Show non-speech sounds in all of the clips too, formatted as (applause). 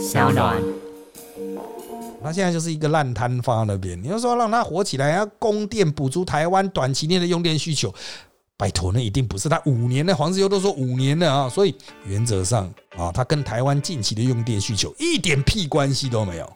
小暖。那现在就是一个烂摊放在那边，你要说让它火起来，要供电补足台湾短期内的用电需求，拜托，那一定不是他五年的黄志优都说五年的啊，所以原则上啊，他跟台湾近期的用电需求一点屁关系都没有。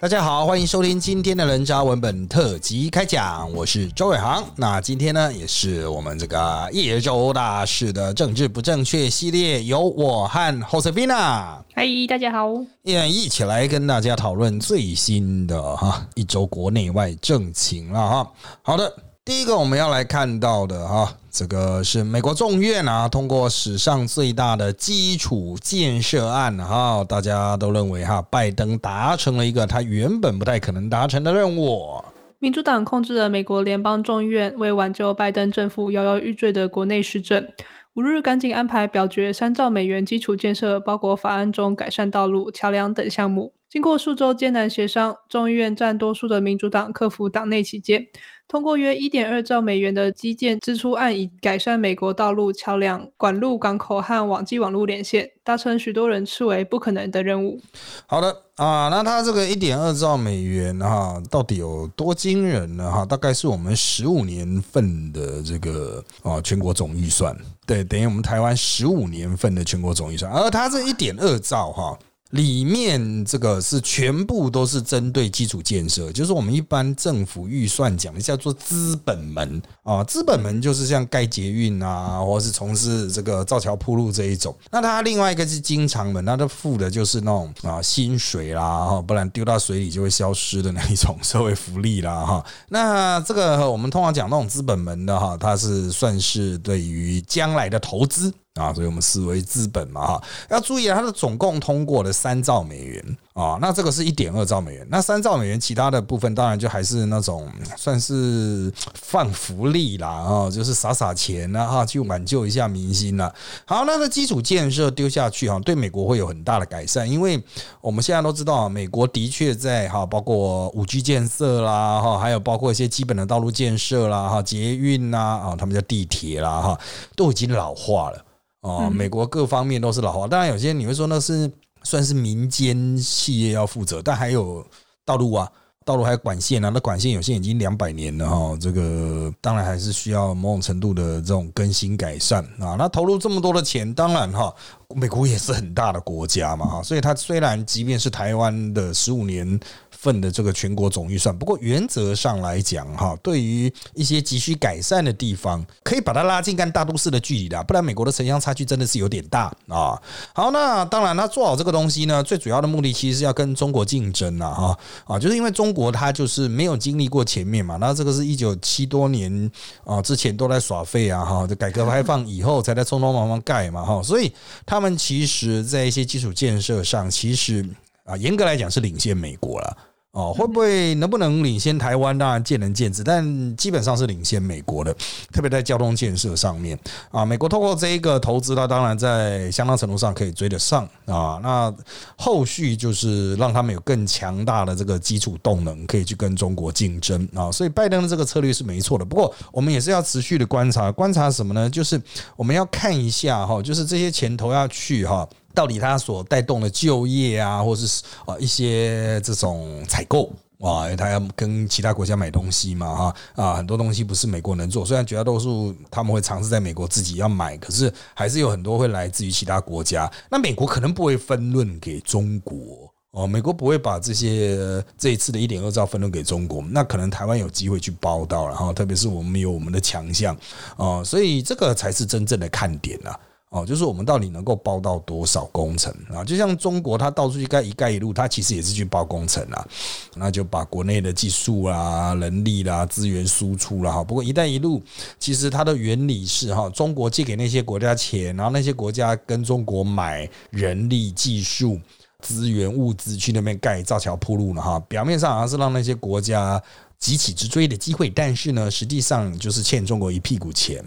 大家好，欢迎收听今天的人渣文本特辑开讲，我是周伟航。那今天呢，也是我们这个叶周大事的政治不正确系列，由我和 Josefina，嗨，大家好，也一起来跟大家讨论最新的哈一周国内外政情了哈。好的。第一个我们要来看到的哈，这个是美国众院啊通过史上最大的基础建设案哈，大家都认为哈拜登达成了一个他原本不太可能达成的任务。民主党控制了美国联邦众议院，为挽救拜登政府摇摇欲坠的国内施政，五日赶紧安排表决三兆美元基础建设包裹法案中改善道路、桥梁等项目。经过数周艰难协商，众议院占多数的民主党克服党内起见。通过约一点二兆美元的基建支出案，以改善美国道路、桥梁、管路、港口和网际网络连线，达成许多人视为不可能的任务。好的啊，那它这个一点二兆美元哈，到底有多惊人呢？哈，大概是我们十五年份的这个啊全国总预算，对，等于我们台湾十五年份的全国总预算，而它这一点二兆哈。里面这个是全部都是针对基础建设，就是我们一般政府预算讲的叫做资本门啊，资本门就是像盖捷运啊，或是从事这个造桥铺路这一种。那它另外一个是经常门，那它付的就是那种啊薪水啦，不然丢到水里就会消失的那一种社会福利啦，哈。那这个我们通常讲那种资本门的哈，它是算是对于将来的投资。啊，所以我们视为资本嘛，哈，要注意啊，它的总共通过了三兆美元啊，那这个是一点二兆美元，那三兆美元其他的部分当然就还是那种算是放福利啦，啊，就是撒撒钱啊，哈，去挽救一下民心了。好，那个基础建设丢下去哈，对美国会有很大的改善，因为我们现在都知道，美国的确在哈，包括五 G 建设啦，哈，还有包括一些基本的道路建设啦，哈，捷运呐，啊，他们叫地铁啦，哈，都已经老化了。哦，美国各方面都是老化，当然有些你会说那是算是民间企业要负责，但还有道路啊，道路还有管线啊，那管线有些已经两百年了哈，这个当然还是需要某种程度的这种更新改善啊。那投入这么多的钱，当然哈，美国也是很大的国家嘛哈，所以它虽然即便是台湾的十五年。份的这个全国总预算，不过原则上来讲，哈，对于一些急需改善的地方，可以把它拉近跟大都市的距离的，不然美国的城乡差距真的是有点大啊。好，那当然，他做好这个东西呢，最主要的目的其实是要跟中国竞争了哈啊，就是因为中国它就是没有经历过前面嘛，那这个是一九七多年啊之前都在耍废啊哈，就改革开放以后才在匆匆忙忙盖嘛哈，所以他们其实在一些基础建设上，其实啊严格来讲是领先美国了。哦，会不会能不能领先台湾？当然见仁见智，但基本上是领先美国的，特别在交通建设上面啊。美国透过这一个投资，它当然在相当程度上可以追得上啊。那后续就是让他们有更强大的这个基础动能，可以去跟中国竞争啊。所以拜登的这个策略是没错的。不过我们也是要持续的观察，观察什么呢？就是我们要看一下哈，就是这些钱投下去哈。到底它所带动的就业啊，或者是啊一些这种采购啊，他要跟其他国家买东西嘛，哈啊，很多东西不是美国能做，虽然绝大多数他们会尝试在美国自己要买，可是还是有很多会来自于其他国家。那美国可能不会分论给中国哦，美国不会把这些这一次的一点二兆分论给中国，那可能台湾有机会去报道，然后特别是我们有我们的强项哦，所以这个才是真正的看点啊。哦，就是我们到底能够包到多少工程啊？就像中国，它到处去盖“一盖一路”，它其实也是去包工程啊。那就把国内的技术啦、人力啦、资源输出了哈。不过“一带一路”其实它的原理是哈，中国借给那些国家钱，然后那些国家跟中国买人力、技术、资源、物资去那边盖造桥铺路了哈。表面上好像是让那些国家。急起直追的机会，但是呢，实际上就是欠中国一屁股钱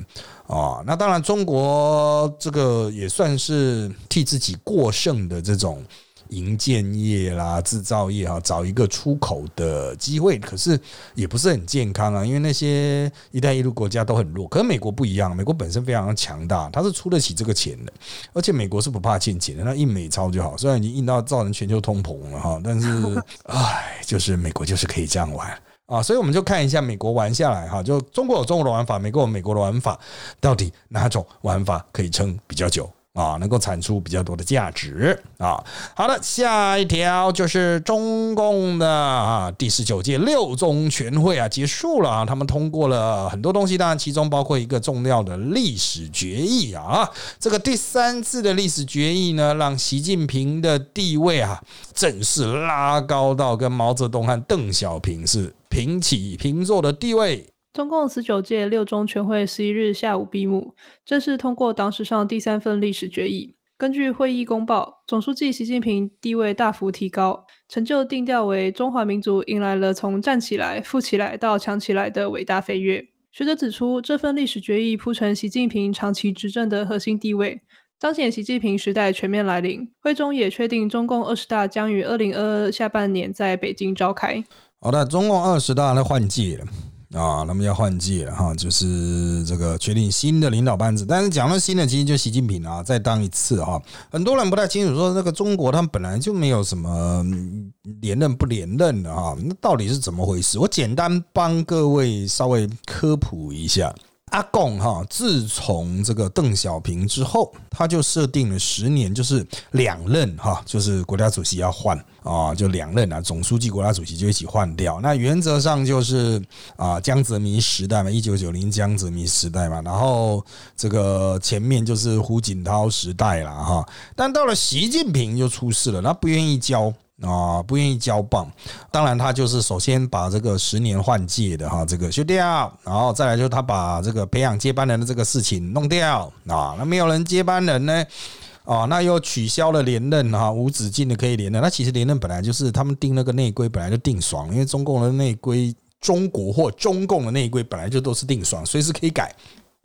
啊。那当然，中国这个也算是替自己过剩的这种。营建业啦、制造业啊，找一个出口的机会。可是也不是很健康啊，因为那些“一带一路”国家都很弱。可是美国不一样，美国本身非常强大，它是出得起这个钱的，而且美国是不怕欠钱的，那印美钞就好。虽然已经印到造成全球通膨了哈，但是 (laughs) 唉，就是美国就是可以这样玩。啊，所以我们就看一下美国玩下来哈，就中国有中国的玩法，美国有美国的玩法，到底哪种玩法可以撑比较久？啊，能够产出比较多的价值啊。好的，下一条就是中共的啊第十九届六中全会啊结束了啊，他们通过了很多东西，当然其中包括一个重要的历史决议啊。这个第三次的历史决议呢，让习近平的地位啊正式拉高到跟毛泽东和邓小平是平起平坐的地位。中共十九届六中全会十一日下午闭幕，正式通过党史上第三份历史决议。根据会议公报，总书记习近平地位大幅提高，成就定调为中华民族迎来了从站起来、富起来到强起来的伟大飞跃。学者指出，这份历史决议铺成习近平长期执政的核心地位，彰显习近平时代全面来临。会中也确定，中共二十大将于二零二二下半年在北京召开。好的，中共二十大呢换届了。啊，那么要换届了哈，就是这个确定新的领导班子。但是讲到新的，其实就习近平啊，再当一次哈。很多人不太清楚，说这个中国他们本来就没有什么连任不连任的哈，那到底是怎么回事？我简单帮各位稍微科普一下。阿贡哈，自从这个邓小平之后，他就设定了十年，就是两任哈，就是国家主席要换啊，就两任啊，总书记、国家主席就一起换掉。那原则上就是啊，江泽民时代嘛，一九九零江泽民时代嘛，然后这个前面就是胡锦涛时代了哈。但到了习近平就出事了，他不愿意交。啊，不愿意交棒，当然他就是首先把这个十年换届的哈这个修掉，然后再来就是他把这个培养接班人的这个事情弄掉啊，那没有人接班人呢，啊，那又取消了连任哈，无止境的可以连任，那其实连任本来就是他们定那个内规本来就定爽，因为中共的内规，中国或中共的内规本来就都是定爽，随时可以改，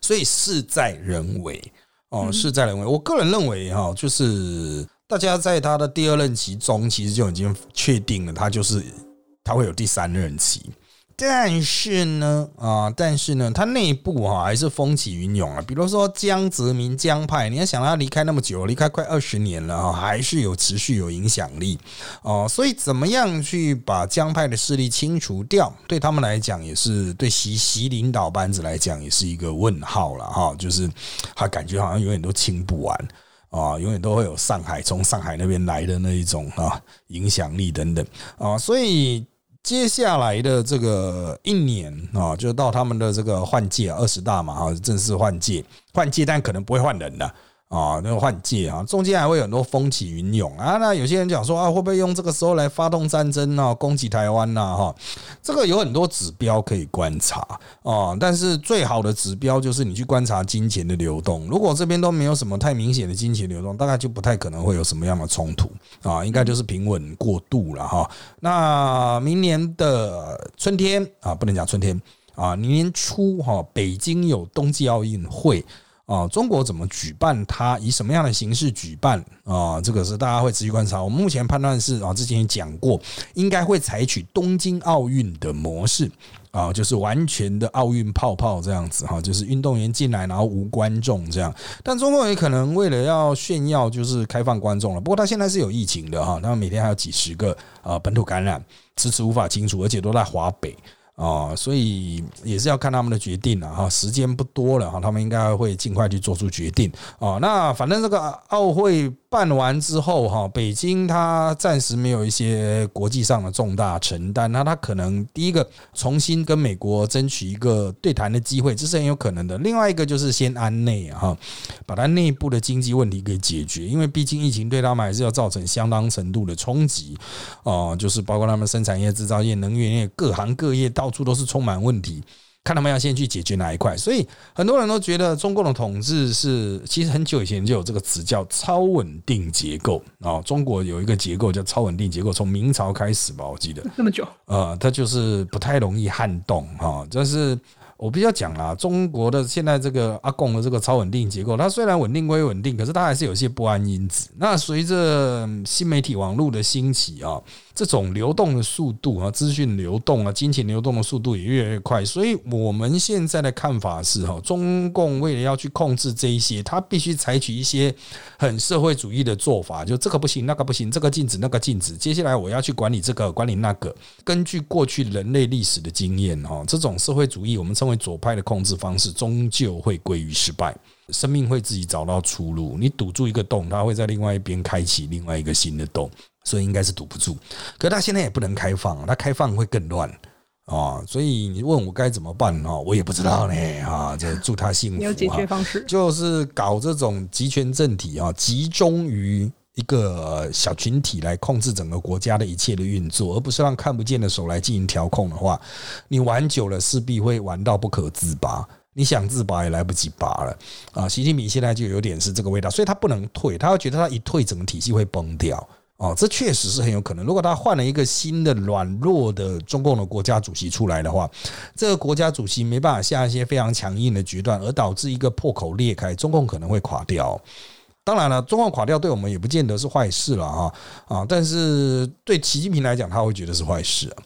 所以事在人为哦，事在人为，我个人认为哈，就是。大家在他的第二任期中，其实就已经确定了，他就是他会有第三任期。但是呢，啊，但是呢，他内部哈还是风起云涌啊。比如说江泽民江派，你要想他离开那么久，离开快二十年了哈，还是有持续有影响力哦。所以怎么样去把江派的势力清除掉，对他们来讲也是对习习领导班子来讲也是一个问号了哈。就是他感觉好像永远都清不完。啊，永远都会有上海从上海那边来的那一种啊影响力等等啊，所以接下来的这个一年啊，就到他们的这个换届二十大嘛啊，正式换届换届，但可能不会换人了。啊那个换届啊，中间还会有很多风起云涌啊。那有些人讲说啊，会不会用这个时候来发动战争呢？攻击台湾呢？哈，这个有很多指标可以观察啊。但是最好的指标就是你去观察金钱的流动。如果这边都没有什么太明显的金钱流动，大概就不太可能会有什么样的冲突啊。应该就是平稳过渡了哈。那明年的春天啊，不能讲春天啊，年初哈，北京有冬季奥运会。啊，中国怎么举办它？以什么样的形式举办？啊，这个是大家会持续观察。我们目前判断是啊，之前也讲过，应该会采取东京奥运的模式啊，就是完全的奥运泡泡这样子哈，就是运动员进来然后无观众这样。但中国也可能为了要炫耀，就是开放观众了。不过他现在是有疫情的哈，他们每天还有几十个啊本土感染，迟迟无法清除，而且都在华北。哦，所以也是要看他们的决定了哈，时间不多了哈，他们应该会尽快去做出决定哦。那反正这个奥会。办完之后哈，北京它暂时没有一些国际上的重大承担，那它可能第一个重新跟美国争取一个对谈的机会，这是很有可能的。另外一个就是先安内哈，把它内部的经济问题给解决，因为毕竟疫情对他们还是要造成相当程度的冲击哦，就是包括他们生产业、制造业、能源业各行各业到处都是充满问题。看他们要先去解决哪一块，所以很多人都觉得中共的统治是其实很久以前就有这个词叫超稳定结构啊。中国有一个结构叫超稳定结构，从明朝开始吧，我记得那么久，呃，它就是不太容易撼动哈。但是我必须要讲啦，中国的现在这个阿贡的这个超稳定结构，它虽然稳定归稳定，可是它还是有些不安因子。那随着新媒体网络的兴起啊。这种流动的速度啊，资讯流动啊，金钱流动的速度也越来越快，所以我们现在的看法是哈，中共为了要去控制这一些，他必须采取一些很社会主义的做法，就这个不行，那个不行，这个禁止，那个禁止。接下来我要去管理这个，管理那个。根据过去人类历史的经验哈，这种社会主义我们称为左派的控制方式，终究会归于失败。生命会自己找到出路，你堵住一个洞，它会在另外一边开启另外一个新的洞。所以应该是堵不住，可他现在也不能开放，他开放会更乱啊！所以你问我该怎么办哦，我也不知道呢啊！就祝他幸福。有解决方式，就是搞这种集权政体啊，集中于一个小群体来控制整个国家的一切的运作，而不是让看不见的手来进行调控的话，你玩久了势必会玩到不可自拔。你想自拔也来不及拔了啊！习近平现在就有点是这个味道，所以他不能退，他会觉得他一退，整个体系会崩掉。哦，这确实是很有可能。如果他换了一个新的软弱的中共的国家主席出来的话，这个国家主席没办法下一些非常强硬的决断，而导致一个破口裂开，中共可能会垮掉。当然了，中共垮掉对我们也不见得是坏事了啊啊！但是对习近平来讲，他会觉得是坏事啊，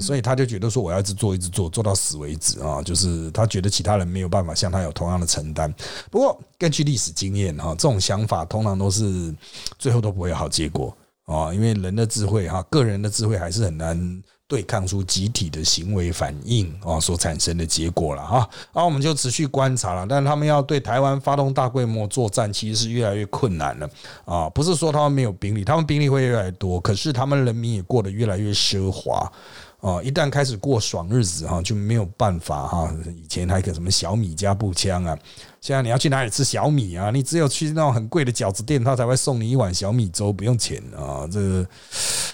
所以他就觉得说我要一直做，一直做，做到死为止啊！就是他觉得其他人没有办法像他有同样的承担。不过根据历史经验哈，这种想法通常都是最后都不会有好结果啊，因为人的智慧哈，个人的智慧还是很难对抗出集体的行为反应啊所产生的结果了哈。然后我们就持续观察了，但他们要对台湾发动大规模作战，其实是越来越困难了啊！不是说他们没有兵力，他们兵力会越来越多，可是他们人民也过得越来越奢华。哦，一旦开始过爽日子哈，就没有办法哈。以前还个什么小米加步枪啊，现在你要去哪里吃小米啊？你只有去那种很贵的饺子店，他才会送你一碗小米粥，不用钱啊。这个，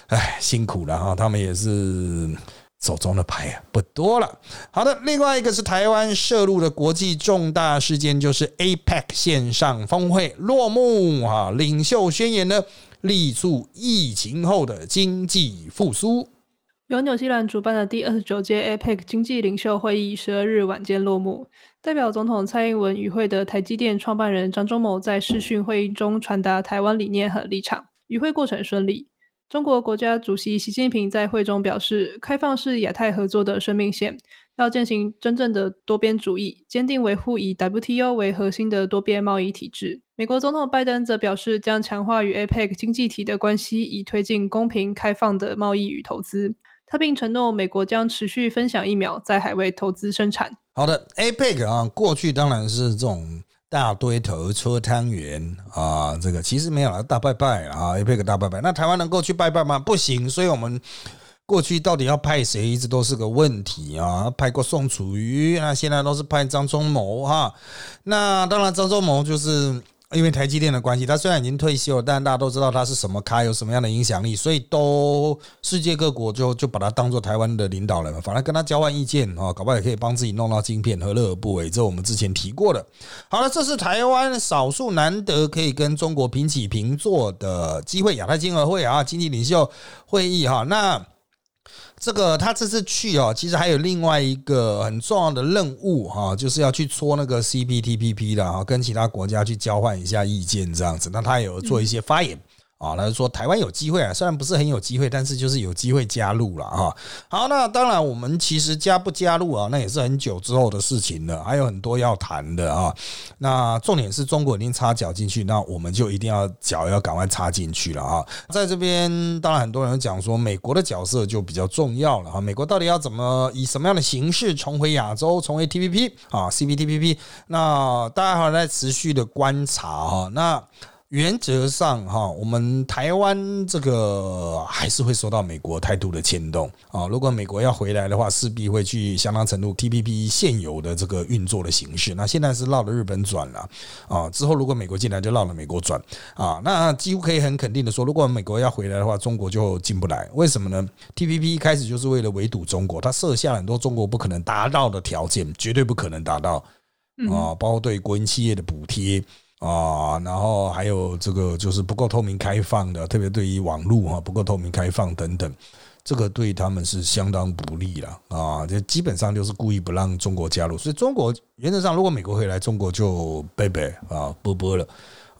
唉，辛苦了哈。他们也是手中的牌啊不多了。好的，另外一个是台湾涉入的国际重大事件，就是 APEC 线上峰会落幕哈。领袖宣言呢，力促疫情后的经济复苏。由纽西兰主办的第二十九届 APEC 经济领袖会议十二日晚间落幕。代表总统蔡英文与会的台积电创办人张忠谋在视讯会议中传达台湾理念和立场，与会过程顺利。中国国家主席习近平在会中表示，开放是亚太合作的生命线，要践行真正的多边主义，坚定维护以 WTO 为核心的多边贸易体制。美国总统拜登则表示，将强化与 APEC 经济体的关系，以推进公平开放的贸易与投资。他并承诺，美国将持续分享疫苗，在海外投资生产。好的，APEC 啊，过去当然是这种大堆头搓汤圆啊，这个其实没有了大拜拜啊，APEC 大拜拜。那台湾能够去拜拜吗？不行，所以我们过去到底要派谁，一直都是个问题啊。派过宋楚瑜，那现在都是派张忠谋哈。那当然，张忠谋就是。因为台积电的关系，他虽然已经退休了，但大家都知道他是什么咖，有什么样的影响力，所以都世界各国就就把他当做台湾的领导人，反而跟他交换意见啊，搞不好也可以帮自己弄到晶片，何乐而不为？这我们之前提过的。好了，这是台湾少数难得可以跟中国平起平坐的机会，亚太经合会啊，经济领袖会议哈，那。这个他这次去哦，其实还有另外一个很重要的任务哈，就是要去搓那个 CPTPP 的哈，跟其他国家去交换一下意见这样子。那他有做一些发言。啊，那说台湾有机会啊，虽然不是很有机会，但是就是有机会加入了哈。好，那当然我们其实加不加入啊，那也是很久之后的事情了，还有很多要谈的啊。那重点是中国已经插脚进去，那我们就一定要脚要赶快插进去了啊。在这边，当然很多人讲说美国的角色就比较重要了哈。美国到底要怎么以什么样的形式重回亚洲，重回 TPP 啊，CPTPP？那大家还在持续的观察哈。那原则上，哈，我们台湾这个还是会受到美国态度的牵动啊。如果美国要回来的话，势必会去相当程度 TPP 现有的这个运作的形式。那现在是绕了日本转了啊，之后如果美国进来，就绕了美国转啊。那几乎可以很肯定的说，如果美国要回来的话，中国就进不来。为什么呢？TPP 一开始就是为了围堵中国，它设下很多中国不可能达到的条件，绝对不可能达到啊，包括对国营企业的补贴。啊，然后还有这个就是不够透明开放的，特别对于网络哈不够透明开放等等，这个对他们是相当不利了啊！这基本上就是故意不让中国加入，所以中国原则上如果美国回来中国就拜拜啊，波波了。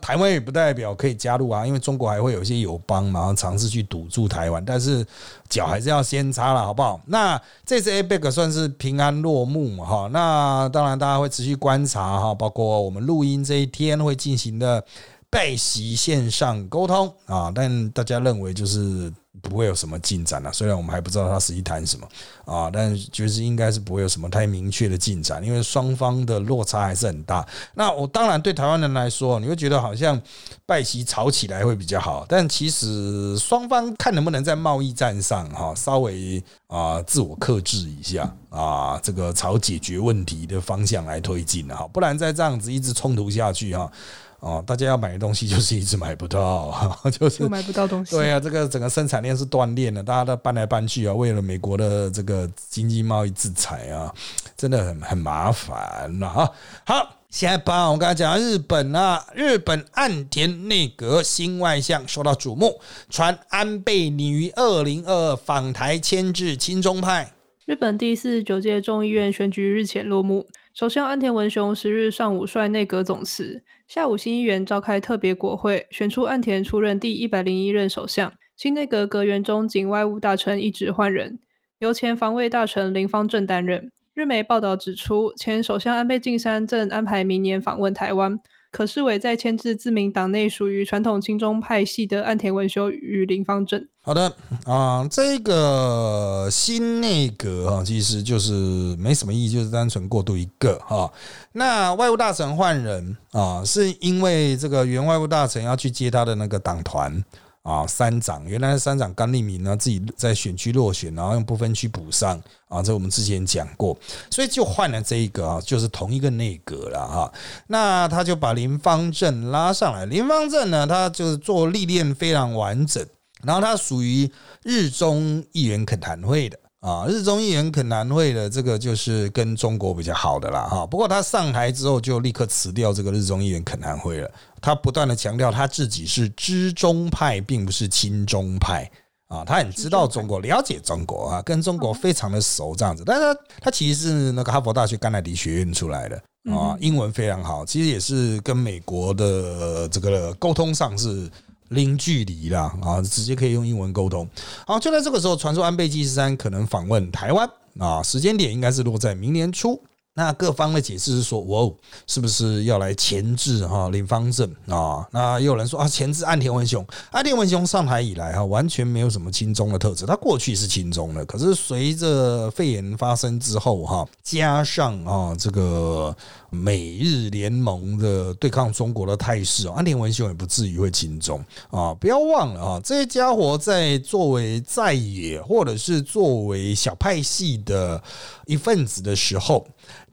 台湾也不代表可以加入啊，因为中国还会有一些友邦嘛，然后尝试去堵住台湾，但是脚还是要先插了，好不好？那这次 APEC 算是平安落幕，哈。那当然大家会持续观察哈，包括我们录音这一天会进行的拜席线上沟通啊，但大家认为就是。不会有什么进展了，虽然我们还不知道他实际谈什么啊，但就是应该是不会有什么太明确的进展，因为双方的落差还是很大。那我当然对台湾人来说，你会觉得好像拜席吵起来会比较好，但其实双方看能不能在贸易战上哈稍微啊自我克制一下啊，这个朝解决问题的方向来推进哈，不然再这样子一直冲突下去哈。哦，大家要买的东西就是一直买不到，(laughs) 就是买不到东西。对啊，这个整个生产链是断裂的，大家都搬来搬去啊，为了美国的这个经济贸易制裁啊，真的很很麻烦了哈。好，下一班我刚才讲日本啊，日本岸田内阁新外相受到瞩目，传安倍拟于二零二二访台牵制亲中派。日本第四十九届众议院选举日前落幕，首相岸田文雄十日上午率内阁总辞。下午，新议员召开特别国会，选出岸田出任第一百零一任首相。新内阁阁员中，仅外务大臣一职换人，由前防卫大臣林方正担任。日媒报道指出，前首相安倍晋三正安排明年访问台湾。可视为在牵制自民党内属于传统亲中派系的岸田文雄与林方正。好的啊，这个新内阁啊，其实就是没什么意义，就是单纯过渡一个哈。那外务大臣换人啊，是因为这个原外务大臣要去接他的那个党团。啊，三长原来三长甘利明呢，自己在选区落选，然后用不分区补上啊，这我们之前讲过，所以就换了这一个啊，就是同一个内阁了哈。那他就把林方正拉上来，林方正呢，他就是做历练非常完整，然后他属于日中议员恳谈会的。啊，日中议员肯南会的这个就是跟中国比较好的啦，哈。不过他上台之后就立刻辞掉这个日中议员肯南会了。他不断的强调他自己是知中派，并不是亲中派啊。他很知道中国，了解中国啊，跟中国非常的熟这样子。但是他其实是那个哈佛大学甘乃迪学院出来的啊，英文非常好，其实也是跟美国的这个沟通上是。零距离啦，啊，直接可以用英文沟通。好，就在这个时候，传说安倍晋三可能访问台湾啊，时间点应该是落在明年初。那各方的解释是说，哇，是不是要来钳制哈林方正啊？那也有人说啊，钳制岸田文雄。岸田文雄上台以来哈，完全没有什么亲中的特质。他过去是亲中的，可是随着肺炎发生之后哈，加上啊这个美日联盟的对抗中国的态势，安田文雄也不至于会亲中啊。不要忘了啊，这些家伙在作为在野或者是作为小派系的一份子的时候。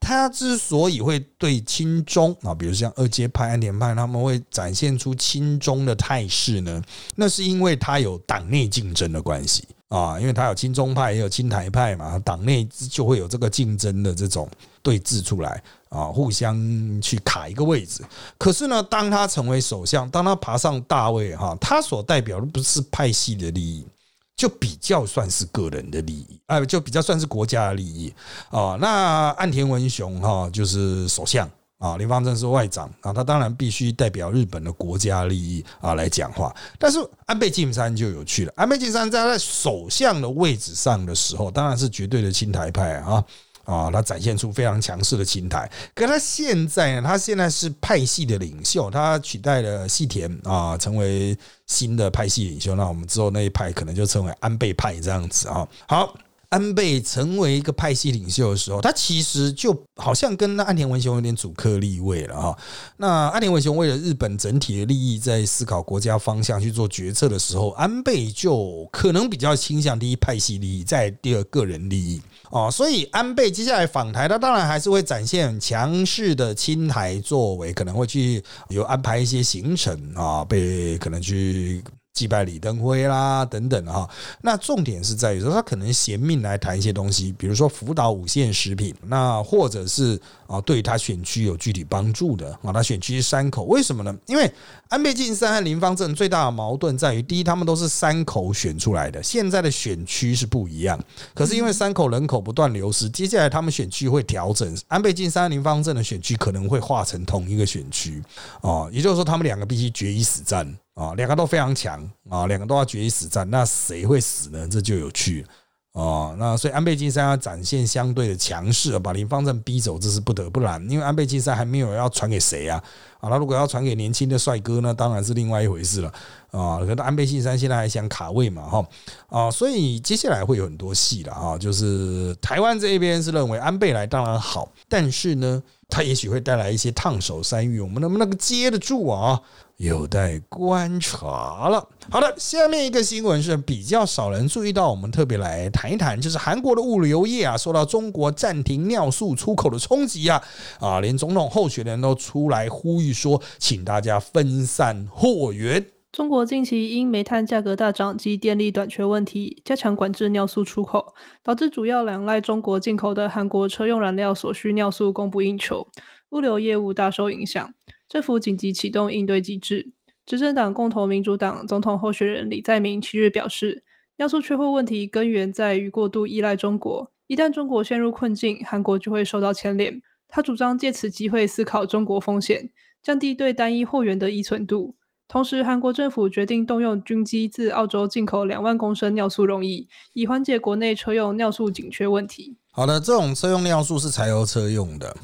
他之所以会对亲中啊，比如像二阶派、安田派，他们会展现出亲中的态势呢？那是因为他有党内竞争的关系啊，因为他有亲中派，也有亲台派嘛，党内就会有这个竞争的这种对峙出来啊，互相去卡一个位置。可是呢，当他成为首相，当他爬上大位哈，他所代表的不是派系的利益。就比较算是个人的利益，哎，就比较算是国家的利益啊。那岸田文雄哈就是首相啊，林方正是外长啊，他当然必须代表日本的国家利益啊来讲话。但是安倍晋三就有趣了，安倍晋三在在首相的位置上的时候，当然是绝对的亲台派啊。啊，他展现出非常强势的心态。可他现在呢？他现在是派系的领袖，他取代了细田啊，成为新的派系领袖。那我们之后那一派可能就称为安倍派这样子啊。好。安倍成为一个派系领袖的时候，他其实就好像跟那岸田文雄有点主客立位了哈。那岸田文雄为了日本整体的利益，在思考国家方向去做决策的时候，安倍就可能比较倾向第一派系利益，在第二个人利益哦。所以安倍接下来访台，他当然还是会展现强势的亲台作为，可能会去有安排一些行程啊，被可能去。祭拜李登辉啦等等哈。那重点是在于说，他可能嫌命来谈一些东西，比如说辅导五线食品，那或者是啊，对他选区有具体帮助的啊。他选区是山口，为什么呢？因为安倍晋三和林方正最大的矛盾在于，第一，他们都是山口选出来的，现在的选区是不一样。可是因为山口人口不断流失，接下来他们选区会调整，安倍晋三和、林方正的选区可能会化成同一个选区哦，也就是说，他们两个必须决一死战。啊，两个都非常强啊，两个都要决一死战，那谁会死呢？这就有趣哦。那所以安倍晋三要展现相对的强势，把林方正逼走，这是不得不然。因为安倍晋三还没有要传给谁啊？啊，那如果要传给年轻的帅哥呢，当然是另外一回事了啊。可能安倍晋三现在还想卡位嘛，哈啊，所以接下来会有很多戏了啊。就是台湾这一边是认为安倍来当然好，但是呢，他也许会带来一些烫手山芋，我们能不能接得住啊？有待观察了。好的，下面一个新闻是比较少人注意到，我们特别来谈一谈，就是韩国的物流业啊，受到中国暂停尿素出口的冲击啊，啊，连总统候选人都出来呼吁说，请大家分散货源。中国近期因煤炭价格大涨及电力短缺问题，加强管制尿素出口，导致主要仰赖中国进口的韩国车用燃料所需尿素供不应求，物流业务大受影响。政府紧急启动应对机制。执政党共同民主党总统候选人李在明七日表示，尿素缺货问题根源在于过度依赖中国，一旦中国陷入困境，韩国就会受到牵连。他主张借此机会思考中国风险，降低对单一货源的依存度。同时，韩国政府决定动用军机自澳洲进口两万公升尿素溶液，以缓解国内车用尿素紧缺问题。好的，这种车用尿素是柴油车用的。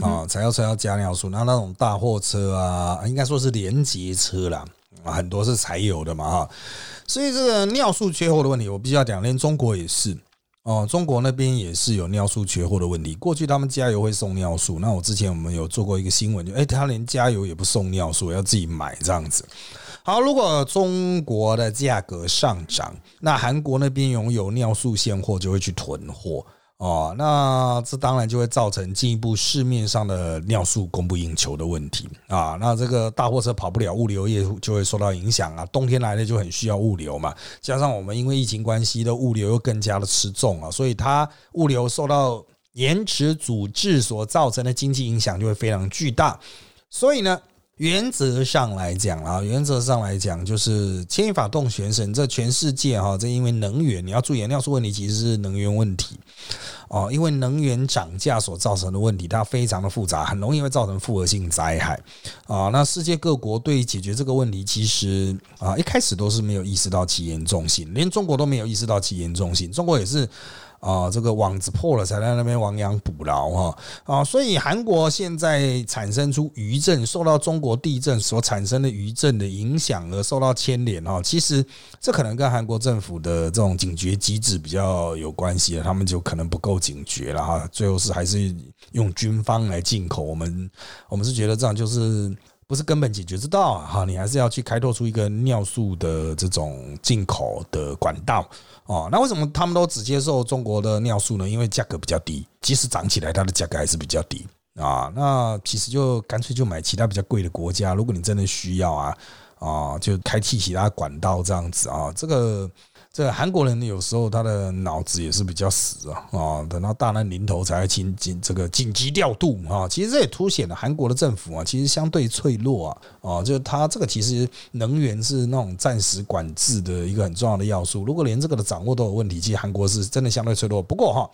啊，柴油车要加尿素，那那种大货车啊，应该说是连接车啦，很多是柴油的嘛，哈，所以这个尿素缺货的问题，我必须要讲，连中国也是哦，中国那边也是有尿素缺货的问题。过去他们加油会送尿素，那我之前我们有做过一个新闻，就哎，他连加油也不送尿素，要自己买这样子。好，如果中国的价格上涨，那韩国那边拥有尿素现货就会去囤货。哦，那这当然就会造成进一步市面上的尿素供不应求的问题啊。那这个大货车跑不了，物流业就会受到影响啊。冬天来了就很需要物流嘛，加上我们因为疫情关系的物流又更加的吃重啊，所以它物流受到延迟阻滞所造成的经济影响就会非常巨大。所以呢，原则上来讲啊，原则上来讲就是牵一发动全身，这全世界哈，这因为能源，你要注意尿素问题其实是能源问题。哦，因为能源涨价所造成的问题，它非常的复杂，很容易会造成复合性灾害。啊，那世界各国对解决这个问题，其实啊一开始都是没有意识到其严重性，连中国都没有意识到其严重性，中国也是。啊，这个网子破了，才在那边亡羊补牢哈啊！所以韩国现在产生出余震，受到中国地震所产生的余震的影响而受到牵连哈。其实这可能跟韩国政府的这种警觉机制比较有关系他们就可能不够警觉了哈。最后是还是用军方来进口，我们我们是觉得这样就是。不是根本解决之道啊！哈，你还是要去开拓出一个尿素的这种进口的管道哦。那为什么他们都只接受中国的尿素呢？因为价格比较低，即使涨起来，它的价格还是比较低啊。那其实就干脆就买其他比较贵的国家。如果你真的需要啊啊，就开辟其他管道这样子啊，这个。这韩国人有时候他的脑子也是比较死啊啊，等到大难临头才紧紧这个紧急调度啊，其实这也凸显了韩国的政府啊，其实相对脆弱啊啊，就是他这个其实能源是那种暂时管制的一个很重要的要素，如果连这个的掌握都有问题，其实韩国是真的相对脆弱。不过哈，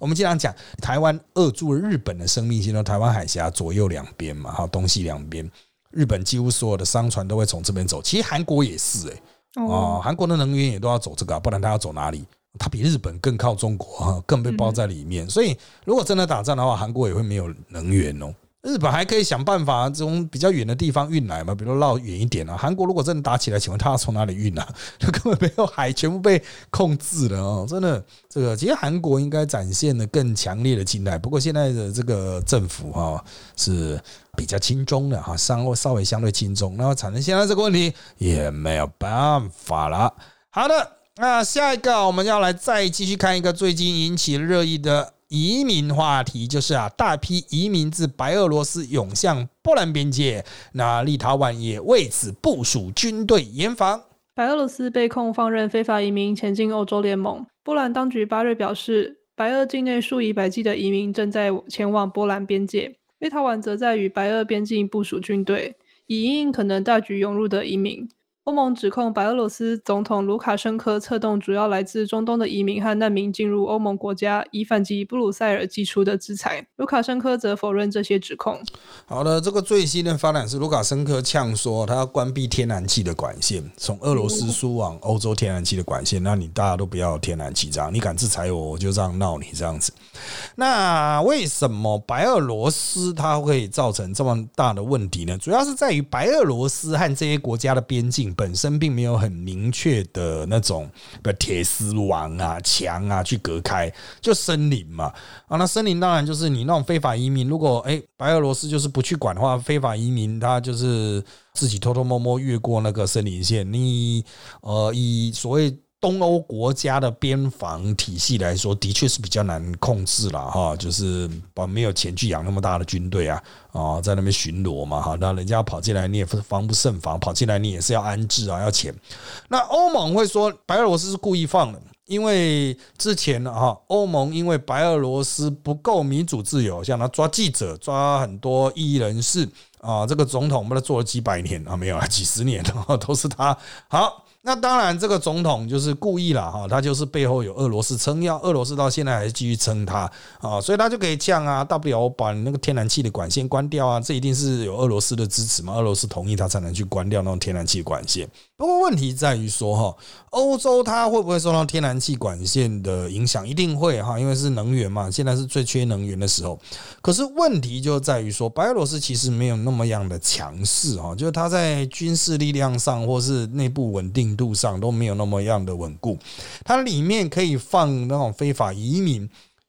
我们经常讲台湾扼住了日本的生命线，台湾海峡左右两边嘛，哈，东西两边，日本几乎所有的商船都会从这边走，其实韩国也是诶。哦，韩国的能源也都要走这个，不然他要走哪里？他比日本更靠中国啊，更被包在里面。所以，如果真的打仗的话，韩国也会没有能源哦。日本还可以想办法从比较远的地方运来嘛，比如绕远一点啊。韩国如果真的打起来，请问他要从哪里运啊？他 (laughs) 根本没有海，全部被控制了哦。真的，这个其实韩国应该展现的更强烈的进来。不过现在的这个政府哈是比较轻松的哈，稍稍微相对轻松，那么产生现在这个问题也没有办法了。好的，那下一个我们要来再继续看一个最近引起热议的。移民话题就是啊，大批移民自白俄罗斯涌向波兰边界，那立陶宛也为此部署军队严防。白俄罗斯被控放任非法移民前进欧洲联盟。波兰当局八日表示，白俄境内数以百计的移民正在前往波兰边界。立陶宛则在与白俄边境部署军队，以应应可能大举涌入的移民。欧盟指控白俄罗斯总统卢卡申科策动主要来自中东的移民和难民进入欧盟国家，以反击布鲁塞尔寄出的制裁。卢卡申科则否认这些指控。好的，这个最新的发展是卢卡申科呛说他要关闭天然气的管线，从俄罗斯输往欧洲天然气的管线。那你大家都不要天然气，这样你敢制裁我，我就这样闹你这样子。那为什么白俄罗斯它会造成这么大的问题呢？主要是在于白俄罗斯和这些国家的边境。本身并没有很明确的那种，比如铁丝网啊、墙啊去隔开，就森林嘛。啊，那森林当然就是你那种非法移民，如果哎白俄罗斯就是不去管的话，非法移民他就是自己偷偷摸摸越过那个森林线。你呃以所谓。东欧国家的边防体系来说，的确是比较难控制了哈，就是把没有钱去养那么大的军队啊啊，在那边巡逻嘛哈，那人家跑进来你也防不胜防，跑进来你也是要安置啊，要钱。那欧盟会说白俄罗斯是故意放的，因为之前呢哈，欧盟因为白俄罗斯不够民主自由，像他抓记者、抓很多异议人士啊，这个总统不都做了几百年啊，没有啊，几十年了，都是他好。那当然，这个总统就是故意了哈，他就是背后有俄罗斯撑腰，俄罗斯到现在还是继续撑他啊，所以他就可以降啊，大不了我把那个天然气的管线关掉啊，这一定是有俄罗斯的支持嘛，俄罗斯同意他才能去关掉那种天然气管线。不过问题在于说哈，欧洲它会不会受到天然气管线的影响？一定会哈，因为是能源嘛，现在是最缺能源的时候。可是问题就在于说，白俄罗斯其实没有那么样的强势哈，就是它在军事力量上或是内部稳定度上都没有那么样的稳固。它里面可以放那种非法移民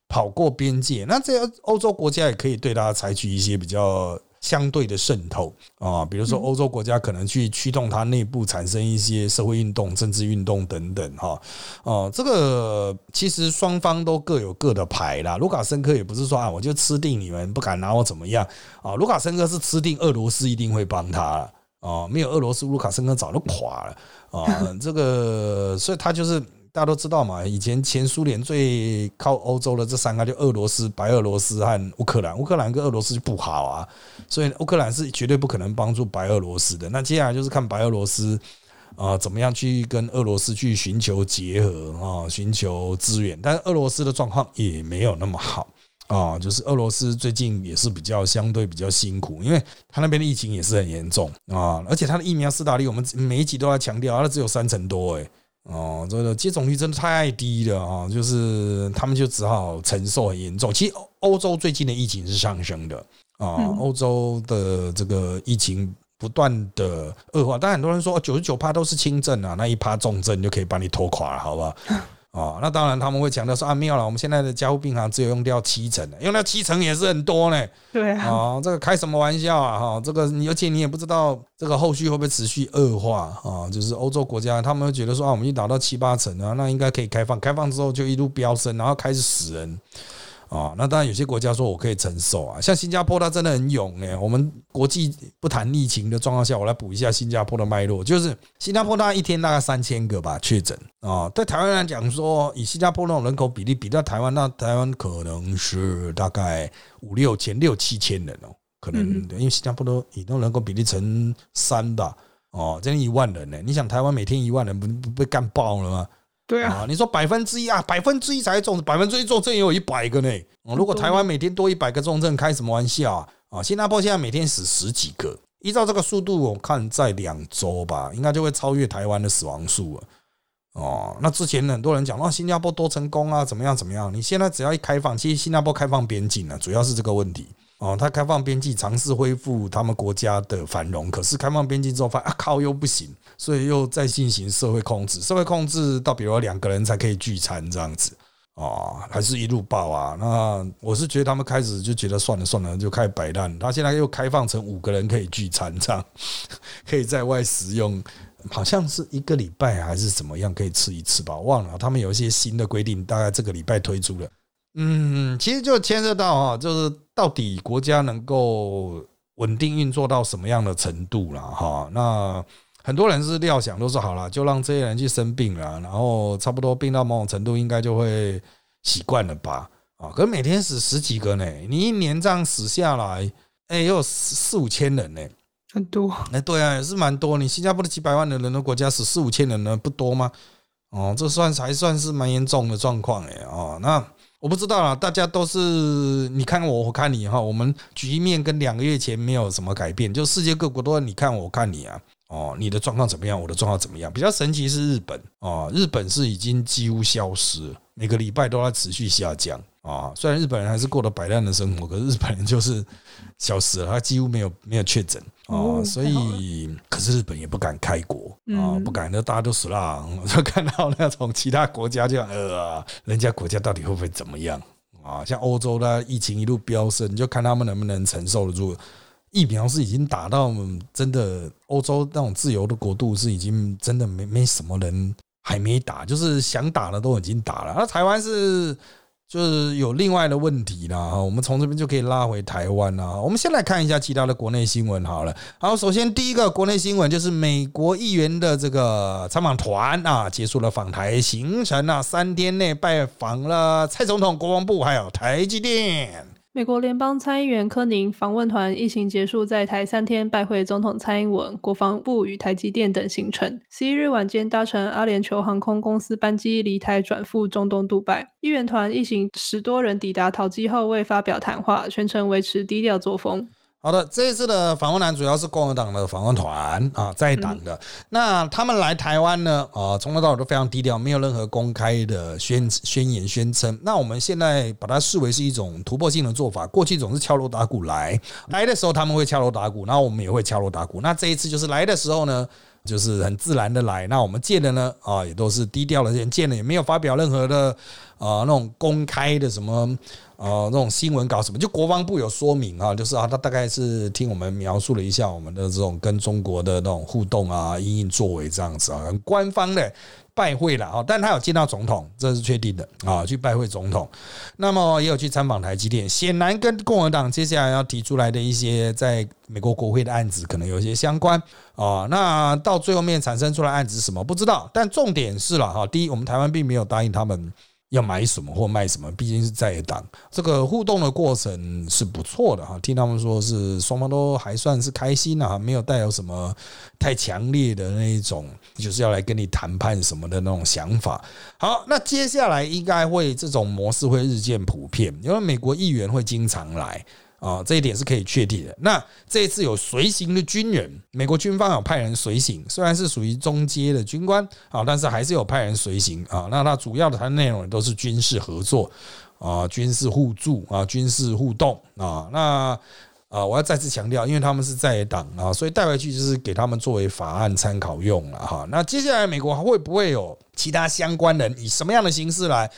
跑过边界，那这欧洲国家也可以对它采取一些比较。相对的渗透啊，比如说欧洲国家可能去驱动它内部产生一些社会运动、政治运动等等哈，哦，这个其实双方都各有各的牌啦。卢卡申科也不是说啊，我就吃定你们，不敢拿我怎么样啊。卢卡申科是吃定俄罗斯一定会帮他啊，没有俄罗斯，卢卡申科早就垮了啊。这个，所以他就是。大家都知道嘛，以前前苏联最靠欧洲的这三个，就俄罗斯、白俄罗斯和乌克兰。乌克兰跟俄罗斯就不好啊，所以乌克兰是绝对不可能帮助白俄罗斯的。那接下来就是看白俄罗斯啊，怎么样去跟俄罗斯去寻求结合啊，寻求资源。但是俄罗斯的状况也没有那么好啊，就是俄罗斯最近也是比较相对比较辛苦，因为他那边的疫情也是很严重啊，而且他的疫苗斯大利，我们每一集都在强调，他只有三成多哎。哦，这个接种率真的太低了啊！就是他们就只好承受很严重。其实欧洲最近的疫情是上升的啊，欧洲的这个疫情不断的恶化。但很多人说九十九趴都是轻症啊，那一趴重症就可以把你拖垮了，好吧？哦，那当然他们会强调说啊，没有了，我们现在的加护病房只有用掉七成的，用掉七成也是很多呢。对啊，这个开什么玩笑啊？哈，这个你而且你也不知道这个后续会不会持续恶化啊？就是欧洲国家他们会觉得说啊，我们已经达到七八成啊，那应该可以开放，开放之后就一路飙升，然后开始死人。啊，那当然有些国家说我可以承受啊，像新加坡，它真的很勇哎。我们国际不谈疫情的状况下，我来补一下新加坡的脉络，就是新加坡它一天大概三千个吧确诊啊。对台湾来讲说，以新加坡那种人口比例比到台湾，那台湾可能是大概五六千、六七千人哦，可能因为新加坡都以那种人口比例乘三吧，哦，将近一万人呢。你想台湾每天一万人，不不被干爆了吗？对啊，你说百分之一啊，百分之一才重，百分之一重症也有一百个呢。如果台湾每天多一百个重症，开什么玩笑啊？啊，新加坡现在每天死十几个，依照这个速度，我看在两周吧，应该就会超越台湾的死亡数了。哦，那之前很多人讲哇，新加坡多成功啊，怎么样怎么样？你现在只要一开放，其实新加坡开放边境了，主要是这个问题。哦，他开放边境，尝试恢复他们国家的繁荣。可是开放边境之后，发现啊靠，又不行，所以又再进行社会控制。社会控制到比如两个人才可以聚餐这样子，哦，还是一路爆啊。那我是觉得他们开始就觉得算了算了，就开始摆烂。他现在又开放成五个人可以聚餐，这样 (laughs) 可以在外食用，好像是一个礼拜还是怎么样可以吃一次吧？忘了，他们有一些新的规定，大概这个礼拜推出了。嗯，其实就牵涉到哈，就是到底国家能够稳定运作到什么样的程度了哈？那很多人是料想都是好了，就让这些人去生病了，然后差不多病到某种程度，应该就会习惯了吧？啊，可是每天死十几个呢，你一年这样死下来，哎，也有四四五千人呢，很多。哎，对啊，也是蛮多。你新加坡的几百万的人的国家死四五千人呢，不多吗？哦，这算还算是蛮严重的状况哎哦，那我不知道啦，大家都是你看我，我看你哈，我们局面跟两个月前没有什么改变，就世界各国都你看我看你啊，哦，你的状况怎么样，我的状况怎么样？比较神奇是日本哦，日本是已经几乎消失，每个礼拜都在持续下降。啊，虽然日本人还是过得摆烂的生活，可是日本人就是消失了，他几乎没有没有确诊啊，所以可是日本也不敢开国啊，不敢，那大家都死了，就看到那种其他国家就呃，人家国家到底会不会怎么样啊？像欧洲的疫情一路飙升，你就看他们能不能承受得住。疫苗是已经打到真的欧洲那种自由的国度，是已经真的没没什么人还没打，就是想打的都已经打了，那台湾是。就是有另外的问题啦，我们从这边就可以拉回台湾啦。我们先来看一下其他的国内新闻好了。好，首先第一个国内新闻就是美国议员的这个参访团啊，结束了访台行程啊，三天内拜访了蔡总统、国防部还有台积电。美国联邦参议员柯宁访问团疫情结束在台三天，拜会总统蔡英文、国防部与台积电等行程。十一日晚间搭乘阿联酋航空公司班机离台转赴中东杜拜。议员团一行十多人抵达桃机后未发表谈话，全程维持低调作风。好的，这一次的访问团主要是共和党的访问团啊，在党的。那他们来台湾呢，啊，从头到尾都非常低调，没有任何公开的宣宣言宣称。那我们现在把它视为是一种突破性的做法。过去总是敲锣打鼓来，来的时候他们会敲锣打鼓，然后我们也会敲锣打鼓。那这一次就是来的时候呢，就是很自然的来。那我们见的呢，啊，也都是低调的人见了，也没有发表任何的啊那种公开的什么。呃，那种新闻稿什么，就国防部有说明啊，就是啊，他大概是听我们描述了一下我们的这种跟中国的那种互动啊，隐隐作为这样子啊，很官方的拜会了啊，但他有见到总统，这是确定的啊，去拜会总统，那么也有去参访台积电，显然跟共和党接下来要提出来的一些在美国国会的案子可能有一些相关啊，那到最后面产生出来案子是什么不知道，但重点是了哈，第一，我们台湾并没有答应他们。要买什么或卖什么，毕竟是在党，这个互动的过程是不错的哈。听他们说是双方都还算是开心啊，没有带有什么太强烈的那一种，就是要来跟你谈判什么的那种想法。好，那接下来应该会这种模式会日渐普遍，因为美国议员会经常来。啊，这一点是可以确定的。那这一次有随行的军人，美国军方有派人随行，虽然是属于中阶的军官啊，但是还是有派人随行啊。那它主要的它内容都是军事合作啊，军事互助啊，军事互动啊。那啊，我要再次强调，因为他们是在党啊，所以带回去就是给他们作为法案参考用了哈。那接下来美国还会不会有其他相关人以什么样的形式来？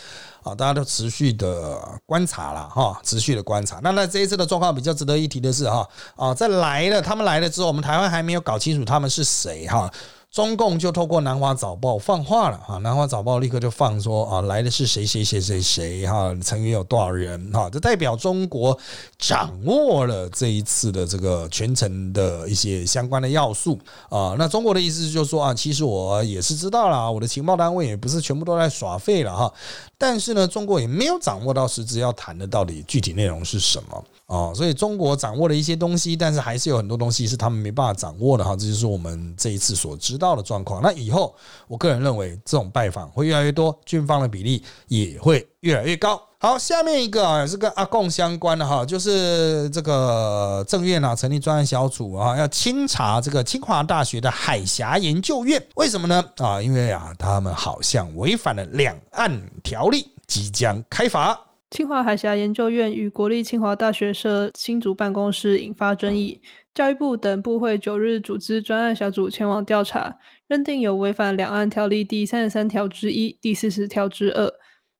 啊，大家都持续的观察了哈，持续的观察。那那这一次的状况比较值得一提的是哈，啊，在来了，他们来了之后，我们台湾还没有搞清楚他们是谁哈。中共就透过南华早报放话了哈，南华早报立刻就放说啊，来的是谁谁谁谁谁哈，成员有多少人哈，这代表中国掌握了这一次的这个全程的一些相关的要素啊。那中国的意思就是说啊，其实我也是知道了，我的情报单位也不是全部都在耍废了哈，但是呢，中国也没有掌握到实质要谈的到底具体内容是什么。哦，所以中国掌握了一些东西，但是还是有很多东西是他们没办法掌握的哈。这就是我们这一次所知道的状况。那以后，我个人认为这种拜访会越来越多，军方的比例也会越来越高。好，下面一个啊，也是跟阿贡相关的哈，就是这个政院啊成立专案小组啊，要清查这个清华大学的海峡研究院。为什么呢？啊，因为啊，他们好像违反了两岸条例，即将开罚。清华海峡研究院与国立清华大学设新竹办公室引发争议，教育部等部会九日组织专案小组前往调查，认定有违反两岸条例第三十三条之一、第四十条之二，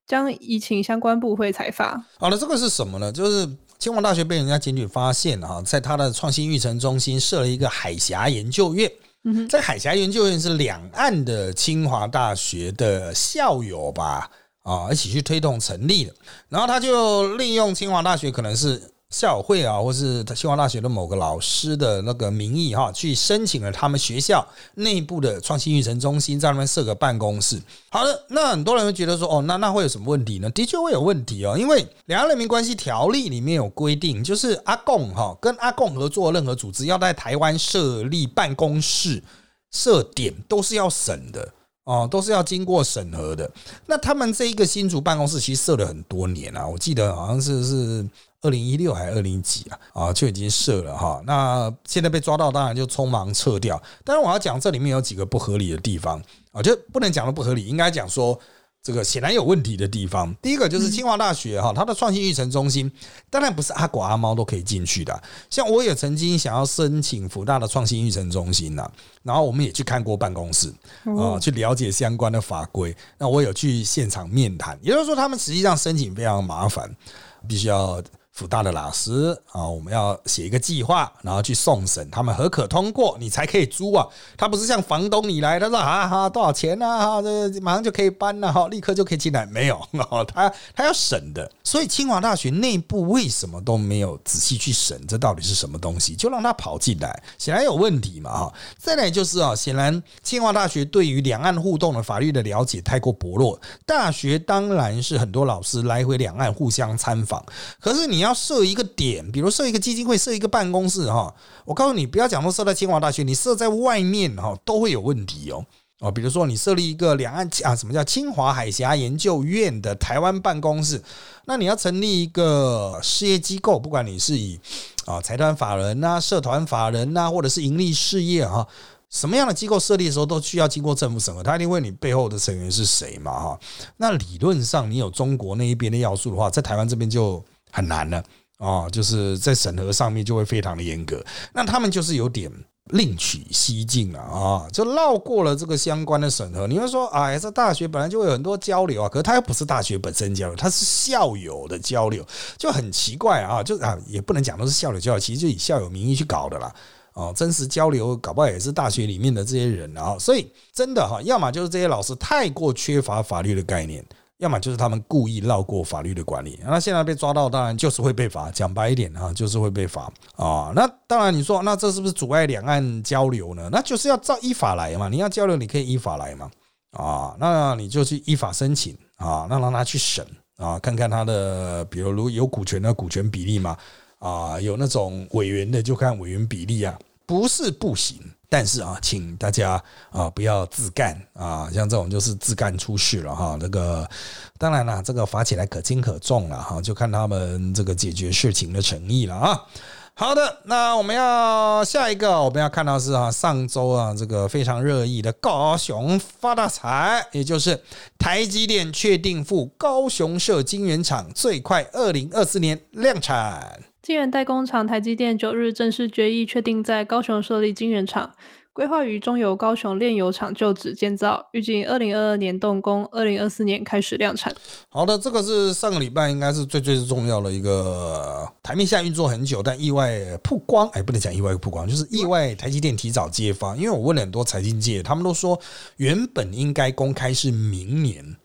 将移请相关部会裁罚。好了，这个是什么呢？就是清华大学被人家检举发现哈，在他的创新育成中心设了一个海峡研究院。嗯这海峡研究院是两岸的清华大学的校友吧？啊，一起去推动成立的，然后他就利用清华大学可能是校友会啊，或是清华大学的某个老师的那个名义哈，去申请了他们学校内部的创新育成中心，在那边设个办公室。好的，那很多人会觉得说，哦，那那会有什么问题呢？的确会有问题哦，因为《两岸人民关系条例》里面有规定，就是阿共哈跟阿共合作任何组织要在台湾设立办公室、设点，都是要审的。哦，都是要经过审核的。那他们这一个新竹办公室其实设了很多年啊，我记得好像是是二零一六还是二零几啊啊就已经设了哈。那现在被抓到，当然就匆忙撤掉。但是我要讲这里面有几个不合理的地方啊，就不能讲的不合理，应该讲说。这个显然有问题的地方，第一个就是清华大学哈，它的创新育成中心当然不是阿狗阿猫都可以进去的。像我也曾经想要申请福大的创新育成中心呐，然后我们也去看过办公室啊，去了解相关的法规。那我有去现场面谈，也就是说，他们实际上申请非常麻烦，必须要。辅大的老师啊，我们要写一个计划，然后去送审，他们何可通过，你才可以租啊。他不是像房东你来，他说啊哈多少钱呢？哈，这马上就可以搬了哈，立刻就可以进来。没有，他他要审的。所以清华大学内部为什么都没有仔细去审？这到底是什么东西？就让他跑进来，显然有问题嘛哈。再来就是啊，显然清华大学对于两岸互动的法律的了解太过薄弱。大学当然是很多老师来回两岸互相参访，可是你。你要设一个点，比如设一个基金会，设一个办公室哈。我告诉你，不要讲说设在清华大学，你设在外面哈都会有问题哦。哦，比如说你设立一个两岸啊，什么叫清华海峡研究院的台湾办公室？那你要成立一个事业机构，不管你是以啊财团法人呐、社团法人呐，或者是盈利事业哈，什么样的机构设立的时候都需要经过政府审核，他一定问你背后的成员是谁嘛哈。那理论上你有中国那一边的要素的话，在台湾这边就。很难的哦，就是在审核上面就会非常的严格。那他们就是有点另取蹊径了啊，就绕过了这个相关的审核。你会说，哎，这大学本来就会有很多交流啊，可是他又不是大学本身交流，他是校友的交流，就很奇怪啊。就啊，也不能讲都是校友交流，其实就以校友名义去搞的啦。哦，真实交流搞不好也是大学里面的这些人啊。所以真的哈，要么就是这些老师太过缺乏法律的概念。要么就是他们故意绕过法律的管理，那现在被抓到，当然就是会被罚。讲白一点哈，就是会被罚啊。那当然，你说那这是不是阻碍两岸交流呢？那就是要照依法来嘛。你要交流，你可以依法来嘛。啊，那你就去依法申请啊，那让他去审啊，看看他的，比如如有股权的股权比例嘛，啊，有那种委员的就看委员比例啊，不是不行。但是啊，请大家啊不要自干啊，像这种就是自干出事了哈。那个当然了，这个罚起来可轻可重了哈，就看他们这个解决事情的诚意了啊。好的，那我们要下一个，我们要看到是啊，上周啊这个非常热议的高雄发大财，也就是台积电确定赴高雄设晶圆厂，最快二零二四年量产。晶圆代工厂台积电九日正式决议，确定在高雄设立晶圆厂，规划于中油高雄炼油厂就址建造，预计二零二二年动工，二零二四年开始量产。好的，这个是上个礼拜应该是最最重要的一个台面下运作很久，但意外曝光，哎，不能讲意外曝光，就是意外台积电提早揭发，因为我问了很多财经界，他们都说原本应该公开是明年。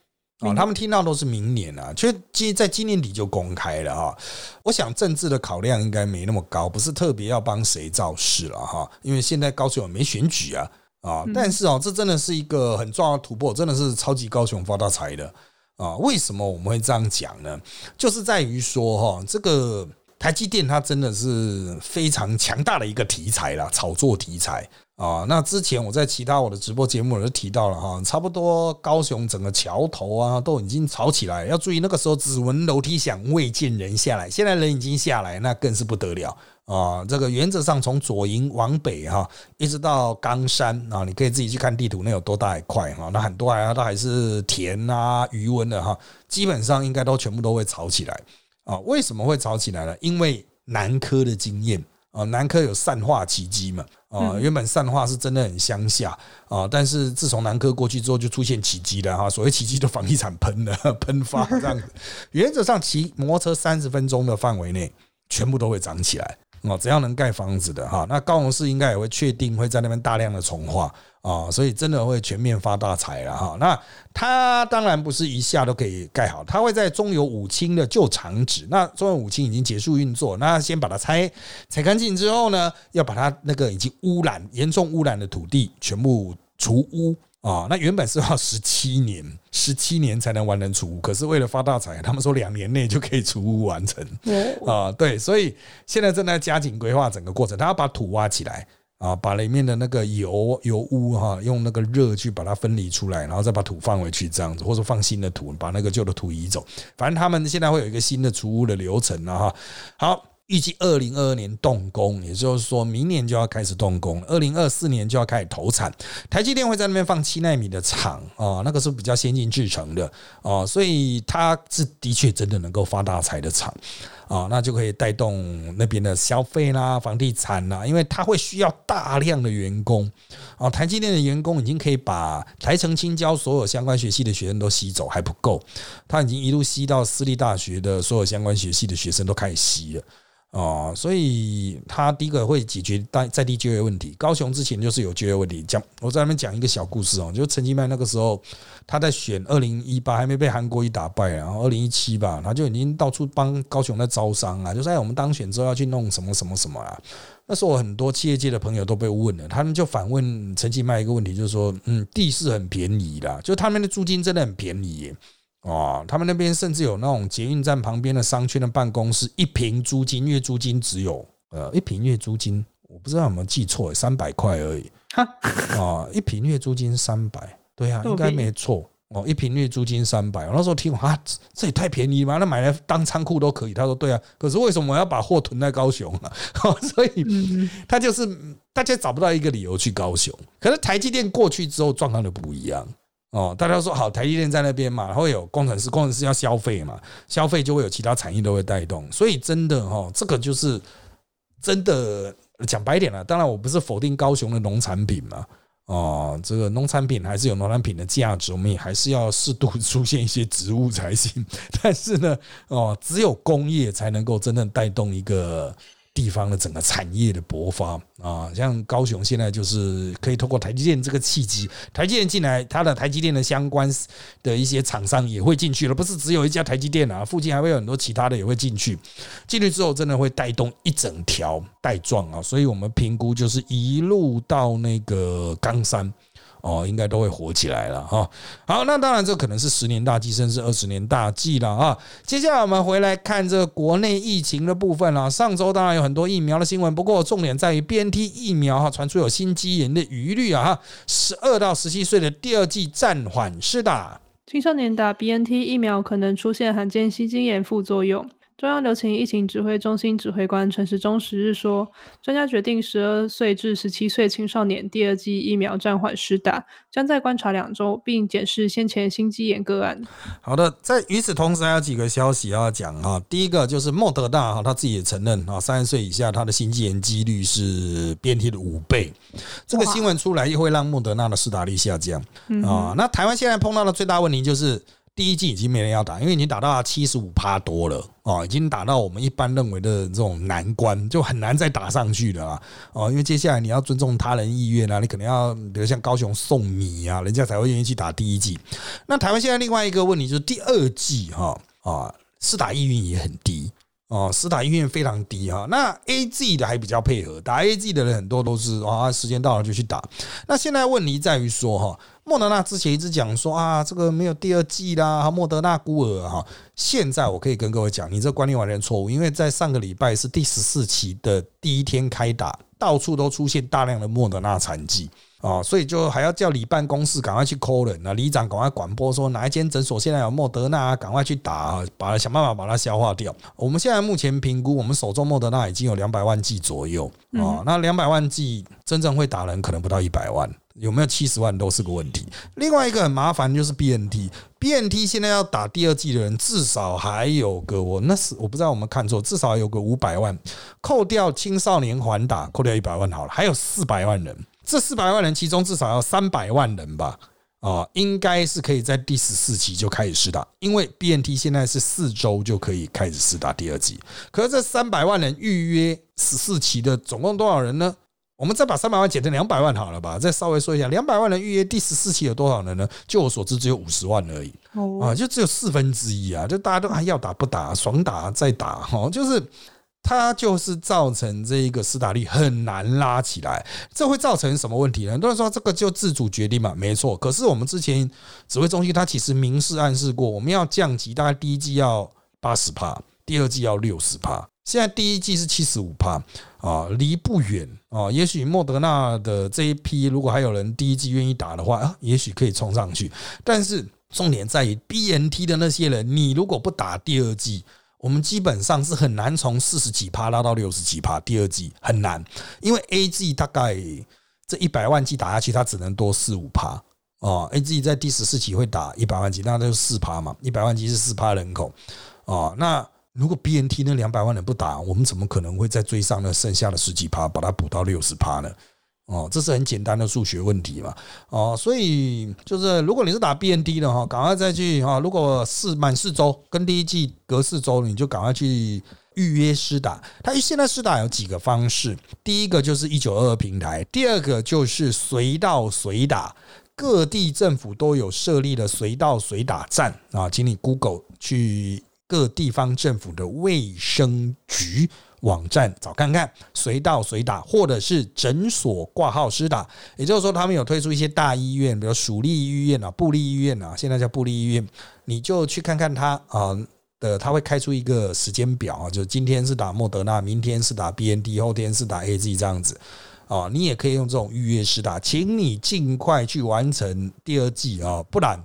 啊，他们听到都是明年啊，其实今在今年底就公开了哈。我想政治的考量应该没那么高，不是特别要帮谁造势了哈。因为现在高雄没选举啊啊，但是哦，这真的是一个很重要的突破，真的是超级高雄发大财的啊。为什么我们会这样讲呢？就是在于说哈，这个台积电它真的是非常强大的一个题材啦，炒作题材。啊，那之前我在其他我的直播节目都提到了哈，差不多高雄整个桥头啊都已经吵起来，要注意那个时候只闻楼梯响未见人下来，现在人已经下来，那更是不得了啊！这个原则上从左营往北哈，一直到冈山啊，你可以自己去看地图，那有多大一块哈，那很多啊都还是田啊余温的哈，基本上应该都全部都会吵起来啊！为什么会吵起来呢？因为南科的经验。啊，南科有善化奇迹嘛？啊，原本善化是真的很乡下啊，但是自从南科过去之后，就出现奇迹了哈。所谓奇迹，就房地产喷了，(laughs) 喷发这样子。原则上，骑摩托车三十分钟的范围内，全部都会涨起来哦，只要能盖房子的哈，那高雄市应该也会确定会在那边大量的重化啊，所以真的会全面发大财了哈。那它当然不是一下都可以盖好，它会在中油五清的旧厂址，那中油五清已经结束运作，那先把它拆拆干净之后呢，要把它那个已经污染严重污染的土地全部除污。啊，那原本是要十七年，十七年才能完成除污，可是为了发大财，他们说两年内就可以除污完成。啊，对，所以现在正在加紧规划整个过程，他要把土挖起来啊，把里面的那个油油污哈，用那个热去把它分离出来，然后再把土放回去，这样子，或者放新的土，把那个旧的土移走。反正他们现在会有一个新的除污的流程了哈。好。预计二零二二年动工，也就是说明年就要开始动工，二零二四年就要开始投产。台积电会在那边放七纳米的厂啊，那个是比较先进制成的啊，所以它是的确真的能够发大财的厂啊，那就可以带动那边的消费啦、房地产啦，因为它会需要大量的员工啊。台积电的员工已经可以把台城青交所有相关学系的学生都吸走，还不够，他已经一路吸到私立大学的所有相关学系的学生都开始吸了。哦，所以他第一个会解决在在地就业问题。高雄之前就是有就业问题，讲我在那边讲一个小故事哦，就陈其迈那个时候他在选二零一八还没被韩国瑜打败，然后二零一七吧，他就已经到处帮高雄在招商啊，就在我们当选之后要去弄什么什么什么啊。那时候很多企业界的朋友都被问了，他们就反问陈其迈一个问题，就是说，嗯，地势很便宜啦，就他们的租金真的很便宜。哦，他们那边甚至有那种捷运站旁边的商圈的办公室，一平租金月租金只有呃一平月租金，我不知道有没有记错，三百块而已。哦，一平月租金三百，对啊，应该没错。哦，一平月租金三百，我那时候听啊，这也太便宜嘛，那买来当仓库都可以。他说对啊，可是为什么我要把货囤在高雄啊？(laughs) 所以他就是大家找不到一个理由去高雄。可是台积电过去之后状况就不一样。哦，大家说好，台积电在那边嘛，会有工程师，工程师要消费嘛，消费就会有其他产业都会带动，所以真的哈，这个就是真的讲白点了。当然，我不是否定高雄的农产品嘛，哦，这个农产品还是有农产品的价值，我们也还是要适度出现一些植物才行。(laughs) 但是呢，哦，只有工业才能够真正带动一个。地方的整个产业的勃发啊，像高雄现在就是可以通过台积电这个契机，台积电进来，它的台积电的相关的一些厂商也会进去了，不是只有一家台积电啊，附近还会有很多其他的也会进去，进去之后真的会带动一整条带状啊，所以我们评估就是一路到那个冈山。哦，应该都会火起来了哈。好，那当然这可能是十年大计，甚至二十年大计了啊。接下来我们回来看这个国内疫情的部分了。上周当然有很多疫苗的新闻，不过重点在于 BNT 疫苗哈，传出有心肌炎的疑虑啊哈。十二到十七岁的第二剂暂缓施打，青少年打 BNT 疫苗可能出现罕见心肌炎副作用。中央流行疫情指挥中心指挥官陈时中十日说，专家决定十二岁至十七岁青少年第二剂疫苗暂缓施打，将在观察两周，并检视先前心肌炎个案。好的，在与此同时还有几个消息要讲哈。第一个就是莫德纳哈，他自己也承认啊，三十岁以下他的心肌炎几率是 BNT 的五倍。这个新闻出来又会让莫德纳的施打率下降啊。那台湾现在碰到的最大问题就是。第一季已经没人要打，因为已经打到七十五趴多了哦，已经打到我们一般认为的这种难关，就很难再打上去的啦！哦，因为接下来你要尊重他人意愿啊，你可能要比如像高雄送米啊，人家才会愿意去打第一季。那台湾现在另外一个问题就是第二季哈啊，试打意愿也很低哦，斯坦意愿非常低哈。那 A G 的还比较配合，打 A G 的人很多都是啊，时间到了就去打。那现在问题在于说哈。莫德纳之前一直讲说啊，这个没有第二季啦，莫德纳孤儿哈。现在我可以跟各位讲，你这观念完全错误，因为在上个礼拜是第十四期的第一天开打，到处都出现大量的莫德纳残疾啊，所以就还要叫里办公室赶快去 call 人啊，里长赶快广播说哪一间诊所现在有莫德纳，赶快去打啊，把想办法把它消化掉。我们现在目前评估，我们手中莫德纳已经有两百万剂左右啊，那两百万剂真正会打人可能不到一百万。有没有七十万都是个问题。另外一个很麻烦就是 BNT，BNT 现在要打第二季的人至少还有个我那是我不知道我们看错，至少有个五百万，扣掉青少年还打，扣掉一百万好了，还有四百万人。这四百万人其中至少要三百万人吧？啊，应该是可以在第十四期就开始试打，因为 BNT 现在是四周就可以开始试打第二剂。可是这三百万人预约十四期的总共多少人呢？我们再把三百万减成两百万好了吧？再稍微说一下，两百万人预约第十四期有多少人呢？就我所知，只有五十万而已啊，就只有四分之一啊！就大家都还要打不打，爽打再打哈，就是。它就是造成这一个斯达利很难拉起来，这会造成什么问题呢？很多人说这个就自主决定嘛，没错。可是我们之前指挥中心它其实明示暗示过，我们要降级，大概第一季要八十帕，第二季要六十帕。现在第一季是七十五帕啊，离不远啊。也许莫德纳的这一批，如果还有人第一季愿意打的话啊，也许可以冲上去。但是重点在于 BNT 的那些人，你如果不打第二季。我们基本上是很难从四十几趴拉到六十几趴，第二季很难，因为 A G 大概这一百万剂打下去，它只能多四五趴哦。A G 在第十四期会打一百万剂，那那就四趴嘛，一百万剂是四趴人口哦。那如果 B N T 那两百万人不打，我们怎么可能会再追上那剩下的十几趴，把它补到六十趴呢？哦，这是很简单的数学问题嘛？哦，所以就是如果你是打 BND 的哈，赶快再去哈。如果四满四周跟第一季隔四周，你就赶快去预约施打。它现在施打有几个方式，第一个就是一九二二平台，第二个就是随到随打，各地政府都有设立的随到随打站啊，请你 Google 去各地方政府的卫生局。网站找看看，随到随打，或者是诊所挂号施打。也就是说，他们有推出一些大医院，比如蜀立医院啊、布利医院啊，现在叫布利医院，你就去看看他啊的，他会开出一个时间表啊，就今天是打莫德纳，明天是打 B N D，后天是打 A Z 这样子啊。你也可以用这种预约式打，请你尽快去完成第二季啊，不然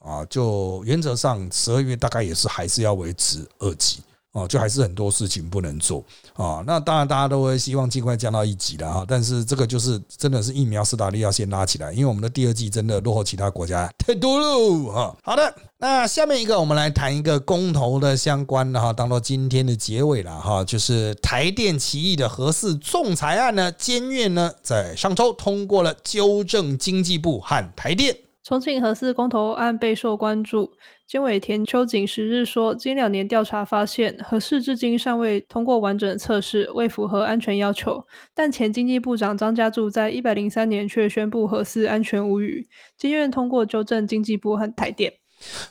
啊，就原则上十二月大概也是还是要维持二级。哦，就还是很多事情不能做啊。那当然，大家都会希望尽快降到一级的哈。但是这个就是真的是疫苗斯达利要先拉起来，因为我们的第二季真的落后其他国家太多了哈。好的，那下面一个我们来谈一个公投的相关的哈，当做今天的结尾了哈。就是台电奇异的核四仲裁案呢，监院呢在上周通过了纠正经济部和台电重庆核四公投案备受关注。监委田秋瑾十日说，近两年调查发现，核试至今尚未通过完整测试，未符合安全要求。但前经济部长张家柱在一百零三年却宣布核四安全无虞。监院通过纠正经济部和台电。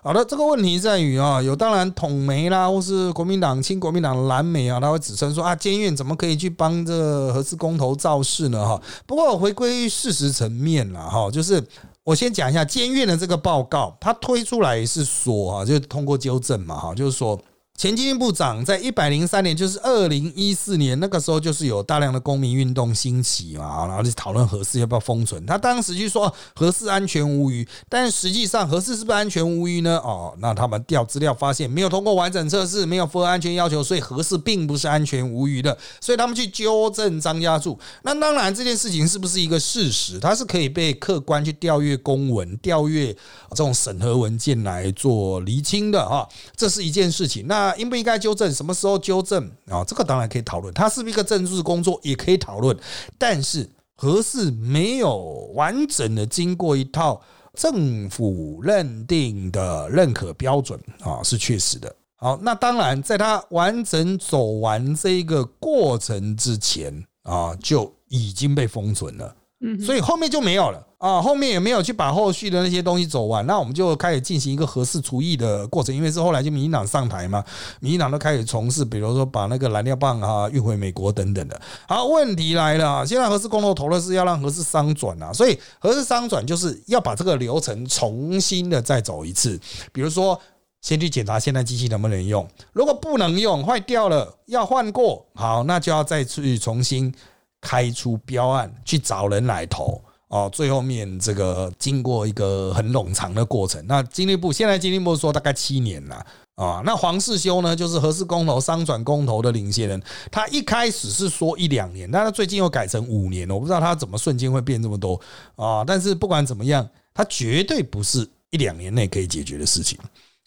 好的，这个问题在于啊，有当然统媒啦，或是国民党亲国民党蓝媒啊，他会指称说啊，监院怎么可以去帮这核四公投造势呢？哈，不过回归事实层面了哈，就是。我先讲一下监院的这个报告，他推出来是说啊，就通过纠正嘛，哈，就是说。前经济部长在一百零三年，就是二零一四年那个时候，就是有大量的公民运动兴起嘛，然后就讨论核四要不要封存。他当时就说核四安全无虞，但实际上核四是不是安全无虞呢？哦，那他们调资料发现没有通过完整测试，没有符合安全要求，所以核四并不是安全无虞的。所以他们去纠正张家柱。那当然这件事情是不是一个事实？它是可以被客观去调阅公文、调阅这种审核文件来做厘清的啊，这是一件事情。那应不应该纠正？什么时候纠正啊？这个当然可以讨论，它是不是一个政治工作也可以讨论。但是何事没有完整的经过一套政府认定的认可标准啊，是确实的。好，那当然在它完整走完这个过程之前啊，就已经被封存了。嗯，所以后面就没有了啊，后面也没有去把后续的那些东西走完，那我们就开始进行一个合适除役的过程，因为是后来就民进党上台嘛，民进党都开始从事，比如说把那个燃料棒啊运回美国等等的。好，问题来了，现在合适公投投的是要让合适商转啊，所以合适商转就是要把这个流程重新的再走一次，比如说先去检查现在机器能不能用，如果不能用坏掉了要换过，好，那就要再去重新。开出标案去找人来投哦，最后面这个经过一个很冗长的过程。那经历部现在经历部说大概七年了啊。那黄世修呢，就是合适公投、商转公投的领先人，他一开始是说一两年，但他最近又改成五年了。我不知道他怎么瞬间会变这么多啊。但是不管怎么样，他绝对不是一两年内可以解决的事情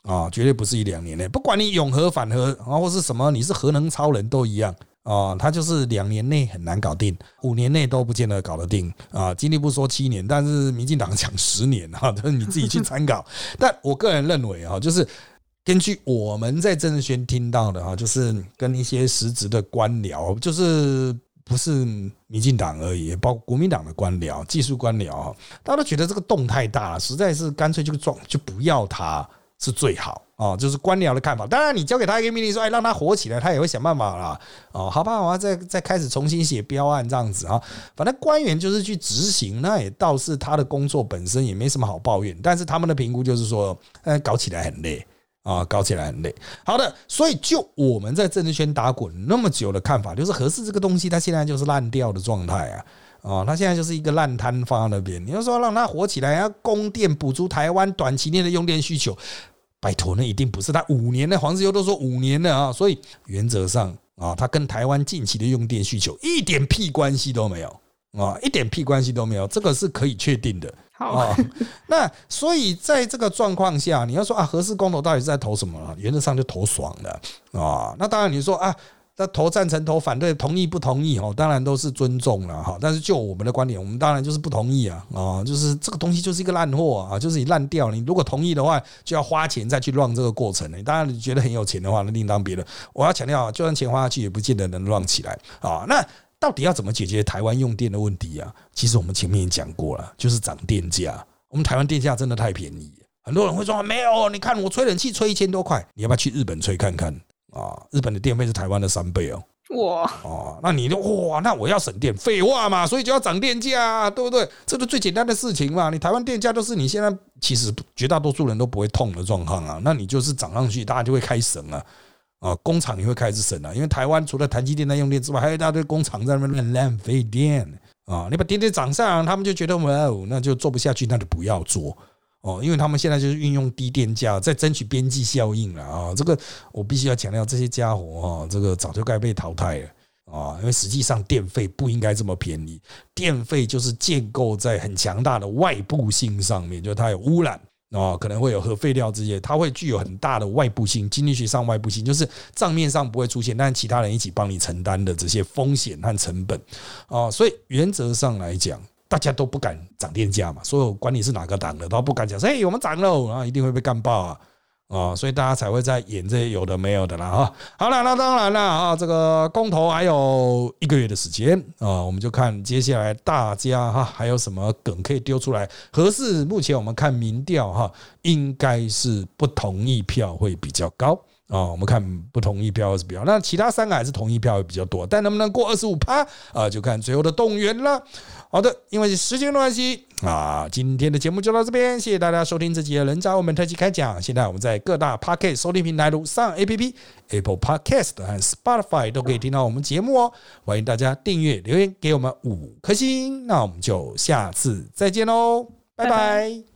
啊，绝对不是一两年内。不管你永和反核啊，或是什么，你是核能超人都一样。啊，他就是两年内很难搞定，五年内都不见得搞得定啊。经历不说七年，但是民进党讲十年哈，(laughs) 就是你自己去参考。(laughs) 但我个人认为啊，就是根据我们在政治圈听到的哈，就是跟一些实职的官僚，就是不是民进党而已，包括国民党的官僚、技术官僚，大家都觉得这个洞太大了，实在是干脆就撞就不要它。是最好哦，就是官僚的看法。当然，你交给他一个命令，说哎，让他火起来，他也会想办法啦。哦，好吧，我要再再开始重新写标案这样子啊。反正官员就是去执行，那也倒是他的工作本身也没什么好抱怨。但是他们的评估就是说，呃，搞起来很累啊，搞起来很累。好的，所以就我们在政治圈打滚那么久的看法，就是合适这个东西，它现在就是烂掉的状态啊。啊，它现在就是一个烂摊发那边。你要说让它火起来，要供电补足台湾短期内的用电需求。拜托，那一定不是他五年的黄石油都说五年了啊，所以原则上啊，它跟台湾近期的用电需求一点屁关系都没有啊，一点屁关系都没有，这个是可以确定的。好，那所以在这个状况下，你要说啊，合适公投到底是在投什么？原则上就投爽的啊。那当然你说啊。那投赞成、投反对、同意不同意哦，当然都是尊重了哈。但是就我们的观点，我们当然就是不同意啊啊，就是这个东西就是一个烂货啊，就是你烂掉。你如果同意的话，就要花钱再去让这个过程。你当然你觉得很有钱的话，那另当别论。我要强调，就算钱花下去，也不见得能让起来啊。那到底要怎么解决台湾用电的问题啊？其实我们前面也讲过了，就是涨电价。我们台湾电价真的太便宜，很多人会说没有，你看我吹冷气吹一千多块，你要不要去日本吹看看？啊，日本的电费是台湾的三倍哦。哇哦，那你就哇，那我要省电，废话嘛，所以就要涨电价，对不对？这是最简单的事情嘛。你台湾电价都是你现在其实绝大多数人都不会痛的状况啊。那你就是涨上去，大家就会开省啊。啊，工厂也会开始省啊，因为台湾除了台积电在用电之外，还有一大堆工厂在那边浪费电啊。你把电价涨上，他们就觉得哇哦，那就做不下去，那就不要做。哦，因为他们现在就是运用低电价在争取边际效应了啊！这个我必须要强调，这些家伙啊，这个早就该被淘汰了啊！因为实际上电费不应该这么便宜，电费就是建构在很强大的外部性上面，就是它有污染啊，可能会有核废料这些，它会具有很大的外部性，经济学上外部性就是账面上不会出现，但其他人一起帮你承担的这些风险和成本啊，所以原则上来讲。大家都不敢涨电价嘛，所有管你是哪个党的都不敢讲，哎，我们涨了，然后一定会被干爆啊啊，所以大家才会在演这些有的没有的啦哈。好了，那当然了啊，这个公投还有一个月的时间啊，我们就看接下来大家哈还有什么梗可以丢出来。合适目前我们看民调哈，应该是不同意票会比较高。啊，我们看不同意票是比较，那其他三个还是同意票会比较多，但能不能过二十五趴啊？就看最后的动员了。好的，因为时间关系啊，今天的节目就到这边，谢谢大家收听这集的人渣我们特辑开讲。现在我们在各大 Podcast 收听平台如上 APP、Apple Podcast 和 Spotify 都可以听到我们节目哦。欢迎大家订阅、留言给我们五颗星，那我们就下次再见喽，拜拜。